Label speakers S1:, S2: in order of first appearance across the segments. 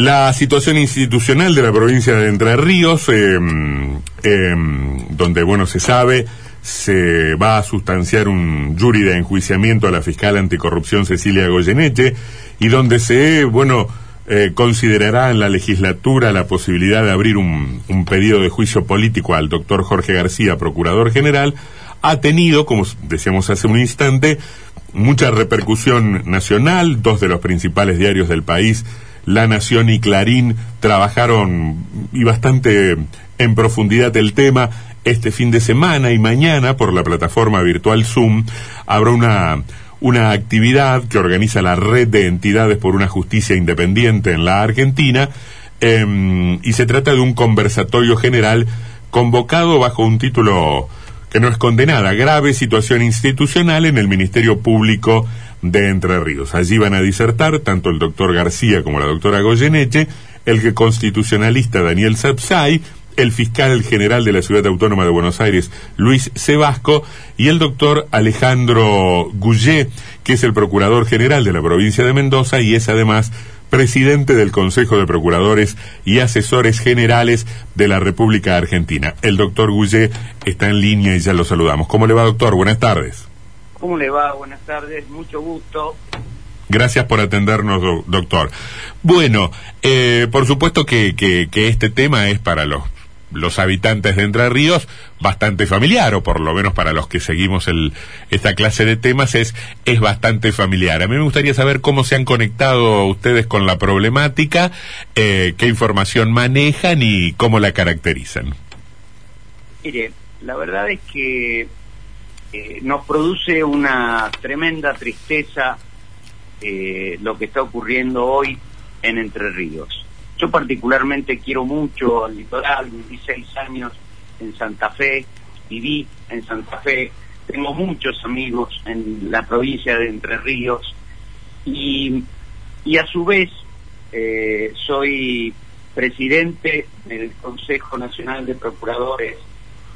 S1: La situación institucional de la provincia de Entre Ríos, em, em, donde, bueno, se sabe, se va a sustanciar un jury de enjuiciamiento a la fiscal anticorrupción Cecilia Goyeneche, y donde se, bueno, eh, considerará en la legislatura la posibilidad de abrir un, un pedido de juicio político al doctor Jorge García, procurador general, ha tenido, como decíamos hace un instante, mucha repercusión nacional, dos de los principales diarios del país, La Nación y Clarín, trabajaron y bastante en profundidad el tema. Este fin de semana y mañana por la plataforma virtual Zoom habrá una, una actividad que organiza la red de entidades por una justicia independiente en la Argentina em, y se trata de un conversatorio general convocado bajo un título que no es condenada, grave situación institucional en el Ministerio Público de Entre Ríos. Allí van a disertar tanto el doctor García como la doctora Goyeneche, el constitucionalista Daniel Sapsay, el fiscal general de la Ciudad Autónoma de Buenos Aires, Luis Sebasco, y el doctor Alejandro Gouget, que es el procurador general de la provincia de Mendoza y es además presidente del Consejo de Procuradores y Asesores Generales de la República Argentina. El doctor Gouget está en línea y ya lo saludamos. ¿Cómo le va, doctor? Buenas tardes.
S2: ¿Cómo le va? Buenas tardes, mucho gusto.
S1: Gracias por atendernos, doctor. Bueno, eh, por supuesto que, que, que este tema es para los los habitantes de Entre Ríos bastante familiar, o por lo menos para los que seguimos el, esta clase de temas es, es bastante familiar. A mí me gustaría saber cómo se han conectado ustedes con la problemática, eh, qué información manejan y cómo la caracterizan.
S2: Mire, la verdad es que eh, nos produce una tremenda tristeza eh, lo que está ocurriendo hoy en Entre Ríos. Yo particularmente quiero mucho al litoral, viví seis años en Santa Fe, viví en Santa Fe, tengo muchos amigos en la provincia de Entre Ríos y, y a su vez eh, soy presidente del Consejo Nacional de Procuradores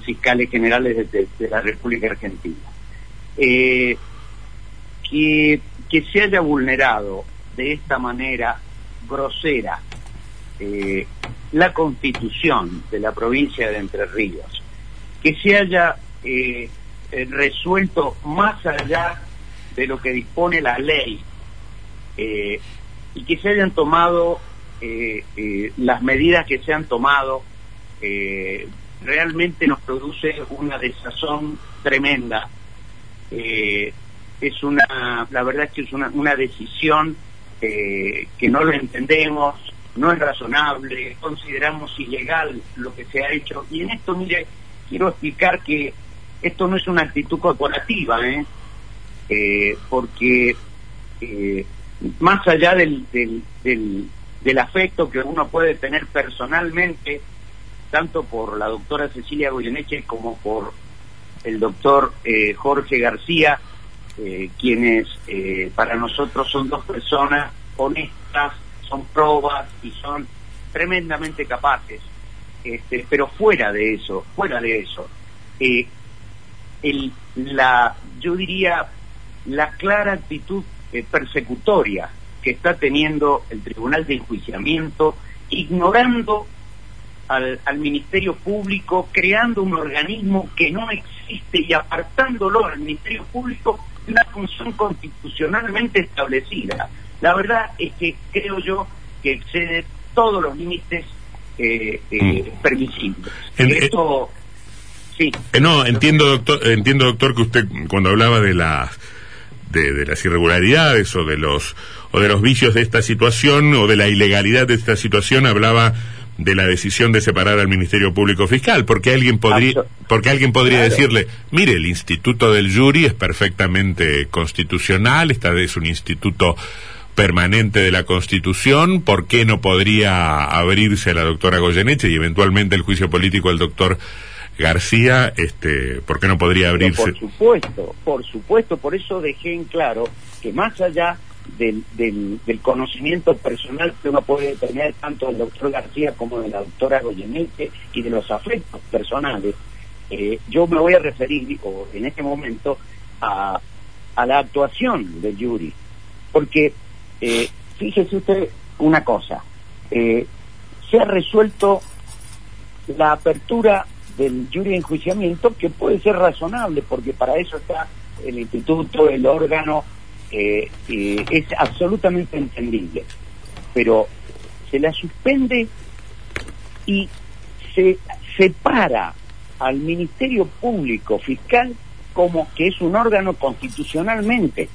S2: Fiscales Generales de, la República Argentina. Eh, que, que se haya vulnerado de esta manera grosera eh, la constitución de la provincia de Entre Ríos, que se haya eh, resuelto más allá de lo que dispone la ley y que se hayan tomado las medidas que se han tomado, realmente nos produce una desazón tremenda. es una, la verdad es que es una, una decisión que no lo entendemos, no es razonable, consideramos ilegal lo que se ha hecho. Y en esto, mire, quiero explicar que esto no es una actitud corporativa, ¿eh? eh porque eh, más allá del, del, del, afecto que uno puede tener personalmente, tanto por la doctora Cecilia Goyeneche como por el doctor eh, Jorge García, quienes para nosotros son dos personas honestas, son probas y son tremendamente capaces. Este, pero fuera de eso, fuera de eso, eh, el, la, yo diría, la clara actitud eh, persecutoria que está teniendo el Tribunal de Enjuiciamiento, ignorando al, al, Ministerio Público, creando un organismo que no existe y apartándolo al Ministerio Público de una función constitucionalmente establecida. La verdad es que creo yo que excede todos los límites eh, eh, mm. permisibles. Esto,
S1: sí. Eh, no, entiendo doctor, entiendo doctor que usted cuando hablaba de las de, las irregularidades o de los o de los vicios de esta situación o de la ilegalidad de esta situación hablaba de la decisión de separar al Ministerio Público Fiscal, porque alguien podría, porque alguien podría decirle, mire, el instituto del jury es perfectamente constitucional, esta es un instituto permanente de la Constitución, ¿por qué no podría abrirse a la doctora Goyeneche y eventualmente el juicio político al doctor García, este, ¿por qué no podría abrirse?
S2: por supuesto, por supuesto, por eso dejé en claro que más allá del, del, conocimiento personal que uno puede tener tanto del doctor García como de la doctora Goyeneche y de los afectos personales, eh, yo me voy a referir en este momento a, a la actuación del jury, porque eh, fíjese usted una cosa, eh, se ha resuelto la apertura del jury de enjuiciamiento, que puede ser razonable, porque para eso está el instituto, el órgano, eh, eh, es absolutamente entendible. Pero se la suspende y se separa al Ministerio Público Fiscal como que es un órgano constitucionalmente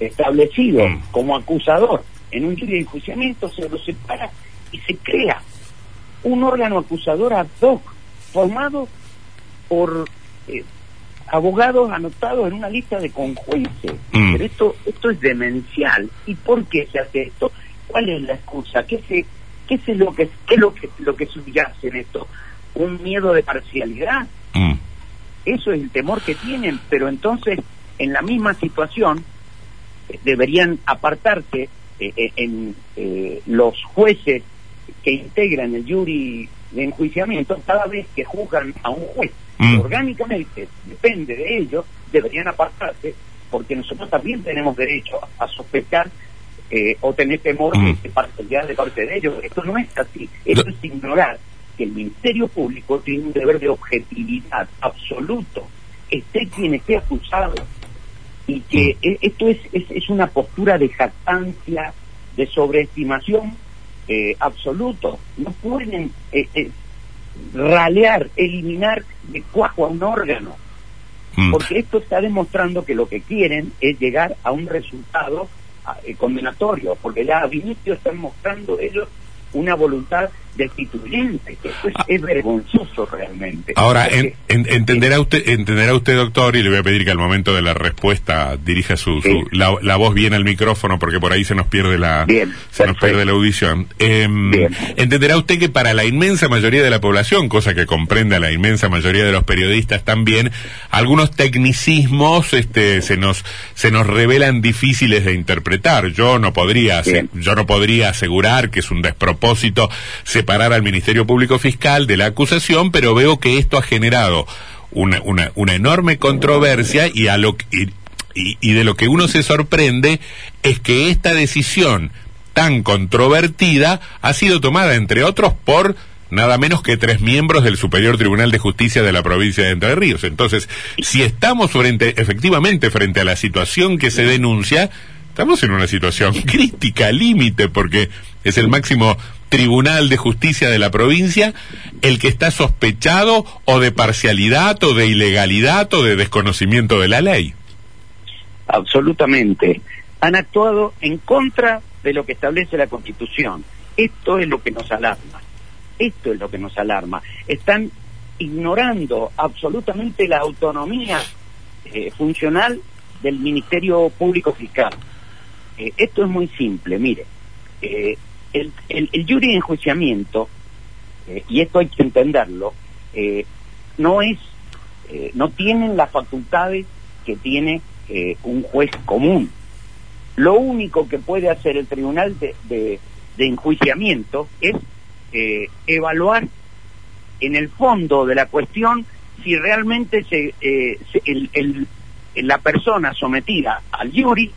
S2: establecido
S1: Mm.
S2: como acusador en un jury de enjuiciamiento, se lo separa y se crea un órgano acusador ad hoc, formado por eh, abogados anotados en una lista de conjueces.
S1: Mm.
S2: Pero esto, esto es demencial. ¿Y por qué se hace esto? ¿Cuál es la excusa? ¿Qué, se, qué es lo que, qué es lo que, lo que subyace en esto? ¿Un miedo de parcialidad?
S1: Mm.
S2: Eso es el temor que tienen, pero entonces en la misma situación eh, deberían apartarse eh, eh, en eh, los jueces que integran el jury de enjuiciamiento cada vez que juzgan a un juez.
S1: Mm.
S2: Orgánicamente, depende de ellos, deberían apartarse porque nosotros también tenemos derecho a sospechar eh, o tener temor
S1: Mm.
S2: de parcialidad de parte de ellos. Esto no es así, esto es ignorar que el Ministerio Público tiene un deber de objetividad absoluto, esté quien esté acusado, y que e- esto es, es, es una postura de jactancia, de sobreestimación eh, absoluto. No pueden eh, eh, ralear, eliminar de cuajo a un órgano,
S1: Mm.
S2: porque esto está demostrando que lo que quieren es llegar a un resultado ah, eh, condenatorio, porque ya a inicio están mostrando ellos una voluntad destituyente, que esto es, es vergonzoso realmente.
S1: Ahora, en- en- entenderá usted, entenderá usted, doctor, y le voy a pedir que al momento de la respuesta dirija su, la, la voz bien al micrófono, porque por ahí se nos pierde la,
S2: Bien,
S1: se nos pierde la audición. Em, entenderá usted que para la inmensa mayoría de la población, cosa que comprende a la inmensa mayoría de los periodistas también, algunos tecnicismos, este, se nos, se nos revelan difíciles de interpretar. Yo no podría, yo no podría asegurar que es un despropósito separar al Ministerio Público Fiscal de la acusación, pero veo que esto ha generado una, una, enorme controversia y, a lo, y- y de lo que uno se sorprende es que esta decisión tan controvertida ha sido tomada, entre otros, por nada menos que tres miembros del Superior Tribunal de Justicia de la provincia de Entre Ríos. Entonces, si estamos frente, efectivamente frente a la situación que se denuncia, estamos en una situación crítica, límite, porque es el máximo tribunal de justicia de la provincia el que está sospechado o de parcialidad o de ilegalidad o de desconocimiento de la ley.
S2: absolutamente. Han actuado en contra de lo que establece la Constitución. Esto es lo que nos alarma. Esto es lo que nos alarma. Están ignorando absolutamente la autonomía eh, funcional del Ministerio Público Fiscal. Eh, esto es muy simple, mire. eh, el, el, el jury de enjuiciamiento, eh, y esto hay que entenderlo, eh, no es, eh, no tienen las facultades que tiene un juez común. Lo único que puede hacer el tribunal de, de- enjuiciamiento es evaluar en el fondo de la cuestión si realmente se, la persona sometida al jury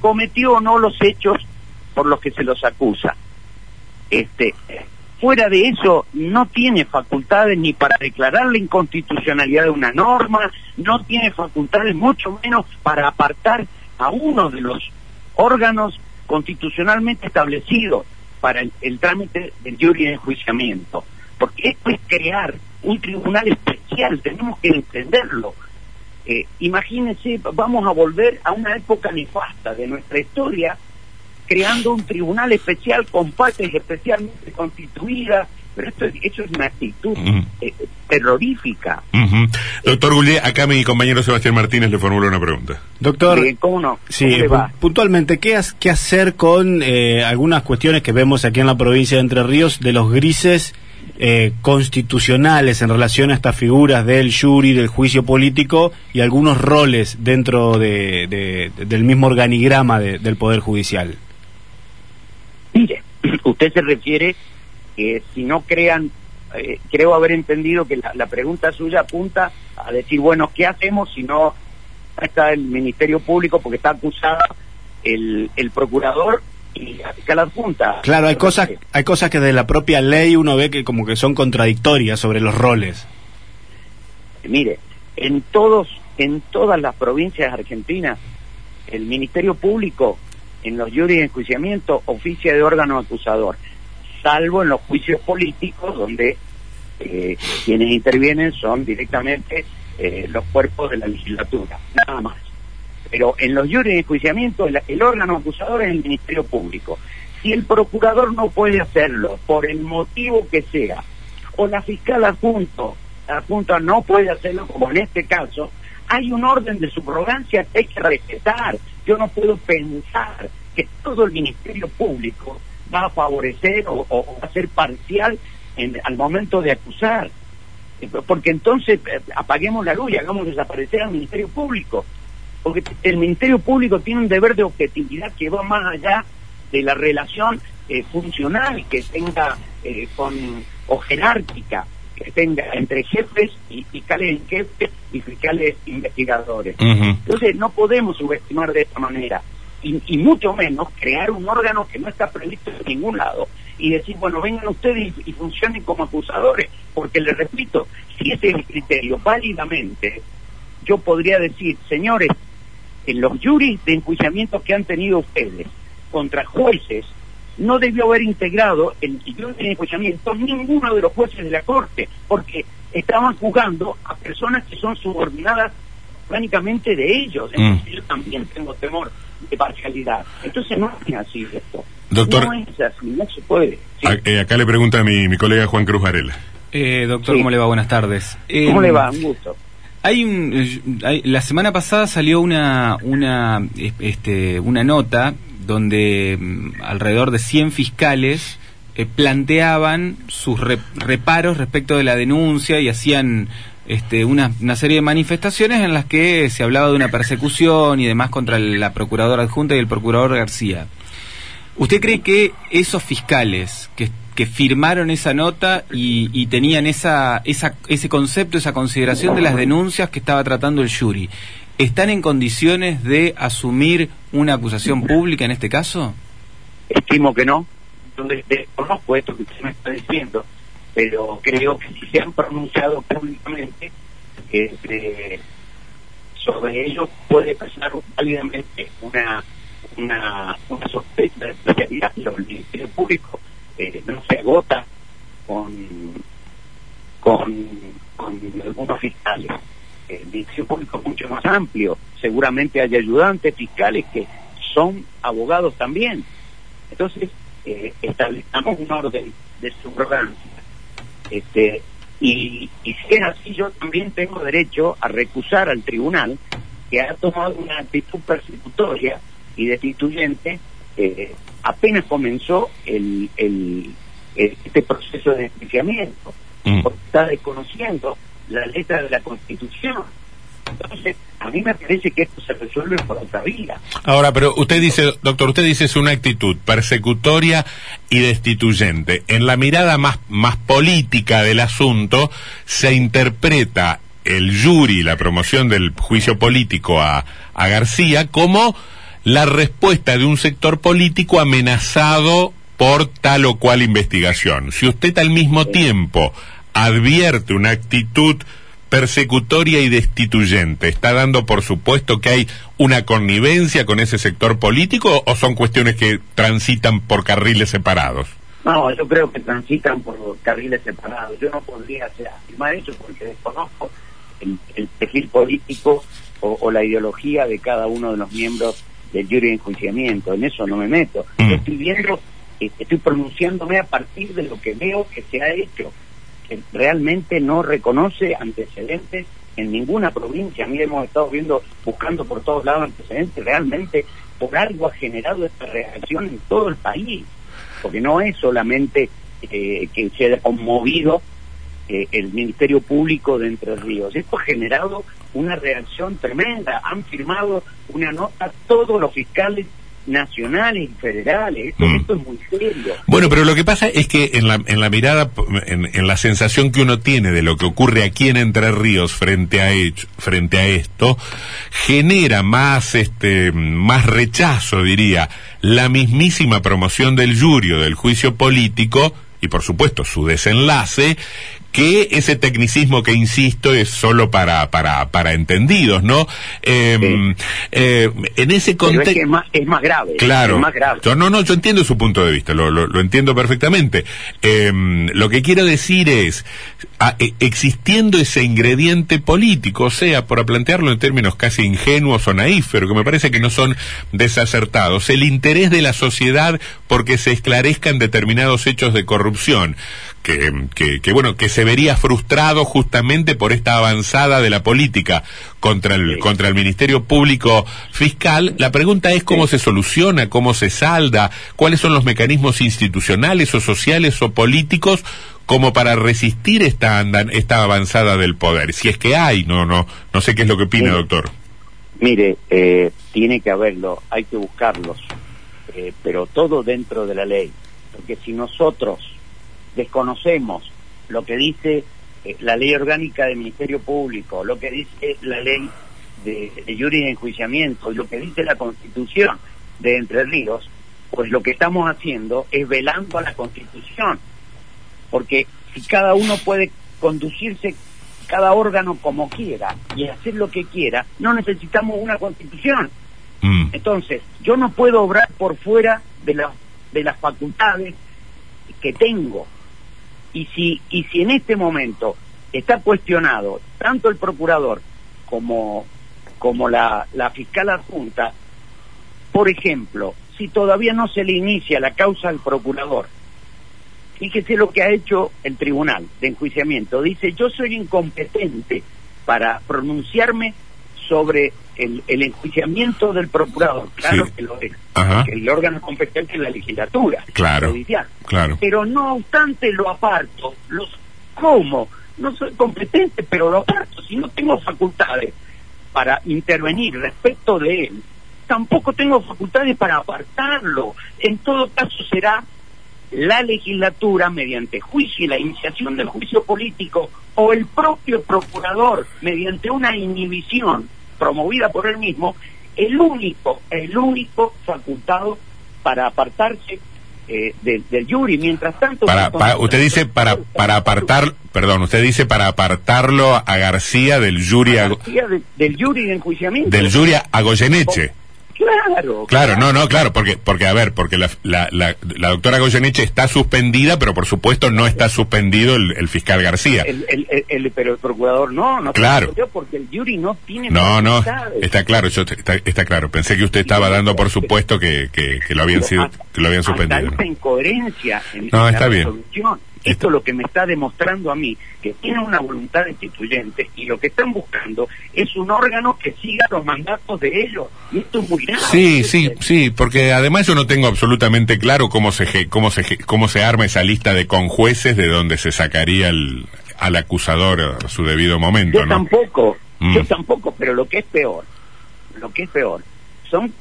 S2: cometió o no los hechos por los que se los acusa. Este, fuera de eso, no tiene facultades ni para declarar la inconstitucionalidad de una norma, no tiene facultades mucho menos para apartar a uno de los órganos constitucionalmente establecidos para el, trámite del jury de enjuiciamiento. Porque esto es crear un tribunal especial, tenemos que entenderlo. Eh, imagínense, vamos a volver a una época nefasta de nuestra historia, creando un tribunal especial con partes especialmente constituidas, pero esto es, eso es una actitud eh, terrorífica.
S1: Ujú. Doctor Goulet, acá mi compañero Sebastián Martínez le formula una pregunta.
S3: Doctor,
S2: Eh, ¿Cómo no?
S3: sí, puntualmente, ¿qué, has- qué hacer con eh, algunas cuestiones que vemos aquí en la provincia de Entre Ríos de los grises eh, constitucionales en relación a estas figuras del jury, del juicio político y algunos roles dentro de, de- del mismo organigrama de- del Poder Judicial?
S2: Usted se refiere que si no crean, eh, creo haber entendido que la, la pregunta suya apunta a decir, bueno, ¿qué hacemos si no está el Ministerio Público porque está acusado el, el procurador y la fiscal adjunta.
S3: Claro, hay cosas, hay cosas que de la propia ley uno ve que como que son contradictorias sobre los roles.
S2: Mire, en todos, en todas las provincias argentinas, el Ministerio Público, en los juris de enjuiciamiento, oficia de órgano acusador, salvo en los juicios políticos, donde eh, quienes intervienen son directamente eh, los cuerpos de la legislatura, nada más. Pero en los juris de enjuiciamiento, el, el órgano acusador es el Ministerio Público. Si el procurador no puede hacerlo, por el motivo que sea, o la fiscal adjunto, adjunta no puede hacerlo, como en este caso, hay un orden de subrogancia que hay que respetar. Yo no puedo pensar que todo el Ministerio Público va a favorecer o, va a ser parcial en, al momento de acusar. Eh, Porque entonces eh, apaguemos la luz y hagamos desaparecer al Ministerio Público. Porque el Ministerio Público tiene un deber de objetividad que va más allá de la relación eh, funcional que tenga con o jerárquica que tenga entre jefes y fiscales en jefe y fiscales investigadores. Entonces no podemos subestimar de esta manera y, y mucho menos crear un órgano que no está previsto en ningún lado y decir, bueno, vengan ustedes y, y funcionen como acusadores, porque les repito, si ese es el criterio válidamente, yo podría decir, señores, en los juris de enjuiciamiento que han tenido ustedes contra jueces, no debió haber integrado el jury de enjuiciamiento ninguno de los jueces de la Corte, porque estaban juzgando a personas que son subordinadas prácticamente de ellos. Entonces yo también tengo temor de parcialidad. Entonces no es así esto.
S1: Doctor-
S2: No es así, no se puede. Sí.
S1: A- eh, acá le pregunta a mi, mi colega Juan Cruz Varela.
S4: Eh, doctor,
S2: Sí.
S4: ¿cómo le va? Buenas tardes. Eh,
S2: ¿Cómo le va? Un gusto.
S4: Hay un, eh, hay- la semana pasada salió una, una, eh, este, una nota donde mm, alrededor de 100 fiscales eh, planteaban sus re- reparos respecto de la denuncia y hacían este, una, serie de manifestaciones en las que se hablaba de una persecución y demás contra la procuradora adjunta y el procurador García. ¿Usted cree que esos fiscales que, firmaron esa nota y, tenían ese concepto, esa consideración de las denuncias que estaba tratando el jury, están en condiciones de asumir una acusación pública en este caso?
S2: Estimo que no. De- desconozco esto que usted me está diciendo, pero creo que si se han pronunciado públicamente sobre ello puede pasar válidamente una, una, una sospecha de parcialidad, pero el Ministerio Público eh, no se agota con, con, con algunos fiscales. El Ministerio Público es mucho más amplio. Seguramente hay ayudantes fiscales que son abogados también. Entonces, eh, establezcamos un orden de subrogancia. Este, y, y si es así, yo también tengo derecho a recusar al tribunal que ha tomado una actitud persecutoria y destituyente eh, apenas comenzó el, el, el- este proceso de enjuiciamiento,
S1: Mm.
S2: porque está desconociendo la letra de la Constitución. Entonces, a mí me parece que esto se resuelve por otra vía.
S1: Ahora, pero usted dice, doctor, usted dice es una actitud persecutoria y destituyente. En la mirada más, más política del asunto, se interpreta el jury, la promoción del juicio político a, a García, como la respuesta de un sector político amenazado por tal o cual investigación. Si usted al mismo tiempo advierte una actitud persecutoria y destituyente. ¿Está dando por supuesto que hay una connivencia con ese sector político o son cuestiones que transitan por carriles separados?
S2: No, yo creo que transitan por carriles separados. Yo no podría afirmar eso porque desconozco el, el perfil político o, o la ideología de cada uno de los miembros del jury de enjuiciamiento. En eso no me meto.
S1: Mm.
S2: Yo estoy viendo, eh, estoy pronunciándome a partir de lo que veo que se ha hecho, realmente no reconoce antecedentes en ninguna provincia. Mira, hemos estado viendo, buscando por todos lados antecedentes. Realmente, por algo ha generado esta reacción en todo el país porque no es solamente eh, que se haya conmovido eh, el Ministerio Público de Entre Ríos. Esto ha generado una reacción tremenda. Han firmado una nota todos los fiscales nacionales y federales. Esto,
S1: Mm.
S2: esto es muy serio.
S1: Bueno, pero lo que pasa es que en la, en la mirada, en, en la sensación que uno tiene de lo que ocurre aquí en Entre Ríos frente a, hecho- frente a esto, genera más, este, más rechazo, diría, la mismísima promoción del jurio del juicio político y por supuesto su desenlace, que ese tecnicismo que insisto es solo para, para, para entendidos, ¿no? Em, eh, en ese
S2: es
S1: contexto...
S2: que es más, es más grave.
S1: Claro.
S2: Es más grave.
S1: Yo, no, no, yo entiendo su punto de vista, lo, lo, lo entiendo perfectamente. Em, lo que quiero decir es, a- e- existiendo ese ingrediente político, o sea, por plantearlo en términos casi ingenuos o naif, pero que me parece que no son desacertados, el interés de la sociedad porque se esclarezcan determinados hechos de corrupción, que, que, que, bueno, que se vería frustrado justamente por esta avanzada de la política contra el,
S2: Sí.
S1: contra el Ministerio Público Fiscal. La pregunta es cómo se soluciona, cómo se salda, cuáles son los mecanismos institucionales o sociales o políticos como para resistir esta andan, esta avanzada del poder. Si es que hay, no, no, no sé qué es lo que opina,
S2: Sí.
S1: doctor.
S2: Mire, eh, tiene que haberlo, hay que buscarlos, eh, pero todo dentro de la ley. Porque si nosotros desconocemos lo que dice eh, la ley orgánica del Ministerio Público, lo que dice la ley de, de jury de enjuiciamiento y lo que dice la Constitución de Entre Ríos, pues lo que estamos haciendo es velando a la Constitución. Porque si cada uno puede conducirse cada órgano como quiera y hacer lo que quiera, no necesitamos una constitución.
S1: Mm,
S2: Entonces, yo no puedo obrar por fuera de, la- de las facultades que tengo. Y si, y si en este momento está cuestionado tanto el procurador como, como la, la fiscal adjunta, por ejemplo, si todavía no se le inicia la causa al procurador, fíjese lo que ha hecho el tribunal de enjuiciamiento. Dice, yo soy incompetente para pronunciarme sobre el, el enjuiciamiento del procurador. Claro
S1: Sí.
S2: que lo es.
S1: Ajá.
S2: El órgano competente es la legislatura.
S1: Claro.
S2: judicial.
S1: claro.
S2: Pero no obstante lo aparto. Los, ¿Cómo? No soy competente, pero lo aparto. Si no tengo facultades para intervenir respecto de él, tampoco tengo facultades para apartarlo. En todo caso será la legislatura mediante juicio y la iniciación del juicio político o el propio procurador mediante una inhibición promovida por él mismo el único el único facultado para apartarse eh, del- del jury. Mientras tanto
S1: Para, para- usted dice para, para apartar, perdón, usted dice para apartarlo a García del jury, a,
S2: García de- del jury de enjuiciamiento.
S1: del jury a Goyeneche.
S2: Claro
S1: Claro, no, no, claro, porque, porque a ver, porque la, la, la, la doctora Goyeneche está suspendida, pero por supuesto no está suspendido el, el fiscal García.
S2: el, el- el- el- pero el procurador no no
S1: Claro.
S2: porque el jury no tiene
S1: No, no, está claro, yo, está, está claro. Pensé que usted estaba dando por supuesto que, que, que lo habían sido, que lo habían suspendido.
S2: esta incoherencia en,
S1: No, está
S2: la
S1: bien.
S2: resolución. Esto es lo que me está demostrando a mí, que tiene una voluntad destituyente y lo que están buscando es un órgano que siga los mandatos de ellos. Y esto es muy grave.
S1: Sí, sí, sí, porque además yo no tengo absolutamente claro cómo se cómo se cómo se arma esa lista de conjueces de donde se sacaría el, al acusador a su debido momento,
S2: Yo
S1: ¿no?
S2: tampoco,
S1: Mm.
S2: yo tampoco, pero lo que es peor, lo que es peor, son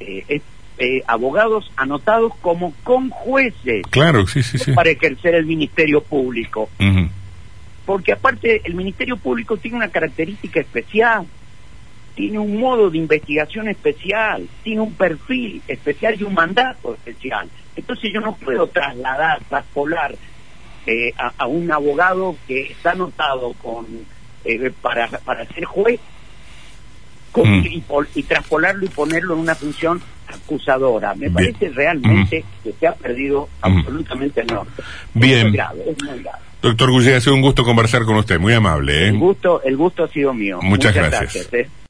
S2: eh, es- eh, abogados anotados como con jueces
S1: Claro, sí, sí, sí.
S2: para ejercer el Ministerio Público. Porque aparte el Ministerio Público tiene una característica especial, tiene un modo de investigación especial, tiene un perfil especial y un mandato especial. Entonces yo no puedo trasladar, traspolar eh, a, a un abogado que está anotado con eh, para, para ser juez con-
S1: Mm.
S2: y, pol- y traspolarlo y ponerlo en una función acusadora. Me
S1: Bien.
S2: parece realmente que se ha perdido
S1: Mm.
S2: absolutamente el norte.
S1: Bien.
S2: Es muy grave, es muy grave.
S1: Doctor Gullier, ha sido un gusto conversar con usted, muy amable, ¿eh?
S2: El gusto, el gusto ha sido mío.
S1: Muchas gracias.
S2: ¿eh?